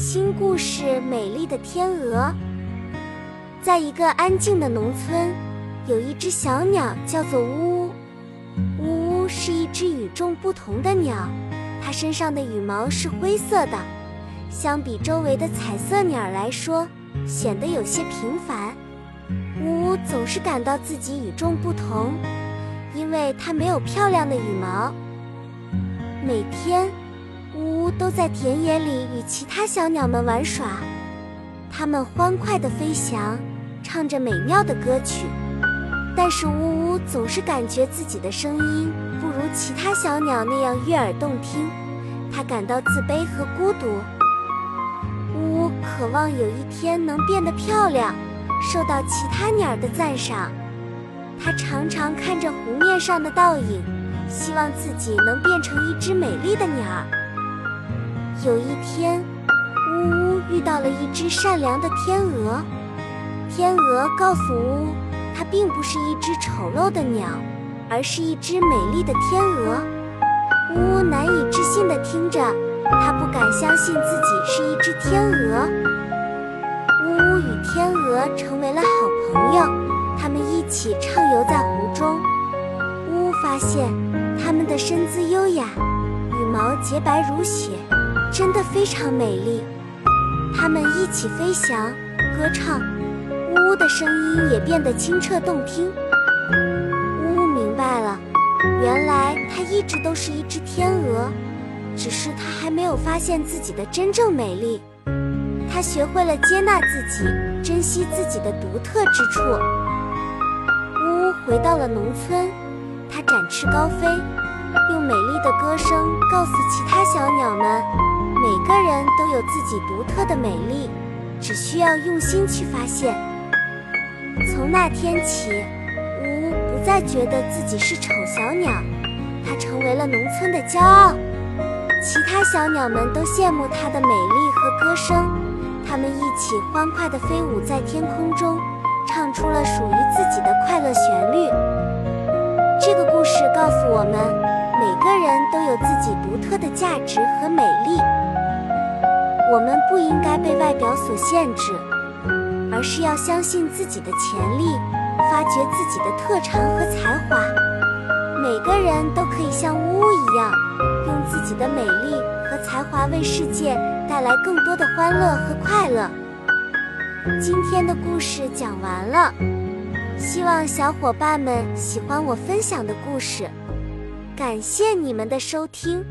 新故事《美丽的天鹅》。在一个安静的农村，有一只小鸟，叫做呜呜。呜呜是一只与众不同的鸟，它身上的羽毛是灰色的，相比周围的彩色鸟来说，显得有些平凡。呜呜总是感到自己与众不同，因为它没有漂亮的羽毛。每天。都在田野里与其他小鸟们玩耍，它们欢快地飞翔，唱着美妙的歌曲。但是呜呜总是感觉自己的声音不如其他小鸟那样悦耳动听，它感到自卑和孤独。呜呜渴望有一天能变得漂亮，受到其他鸟儿的赞赏。它常常看着湖面上的倒影，希望自己能变成一只美丽的鸟儿。有一天，呜呜遇到了一只善良的天鹅。天鹅告诉呜呜，它并不是一只丑陋的鸟，而是一只美丽的天鹅。呜呜难以置信地听着，它不敢相信自己是一只天鹅。呜呜与天鹅成为了好朋友，他们一起畅游在湖中。呜呜发现，它们的身姿优雅，羽毛洁白如雪。真的非常美丽，它们一起飞翔、歌唱，呜呜的声音也变得清澈动听。呜呜明白了，原来它一直都是一只天鹅，只是它还没有发现自己的真正美丽。它学会了接纳自己，珍惜自己的独特之处。呜呜回到了农村，它展翅高飞，用美丽的歌声告诉其他小鸟们。每个人都有自己独特的美丽，只需要用心去发现。从那天起，呜呜不再觉得自己是丑小鸟，它成为了农村的骄傲。其他小鸟们都羡慕它的美丽和歌声，它们一起欢快地飞舞在天空中，唱出了属于自己的快乐旋律。这个故事告诉我们，每个人都有自己独特的价值和美丽。我们不应该被外表所限制，而是要相信自己的潜力，发掘自己的特长和才华。每个人都可以像呜呜一样，用自己的美丽和才华为世界带来更多的欢乐和快乐。今天的故事讲完了，希望小伙伴们喜欢我分享的故事。感谢你们的收听。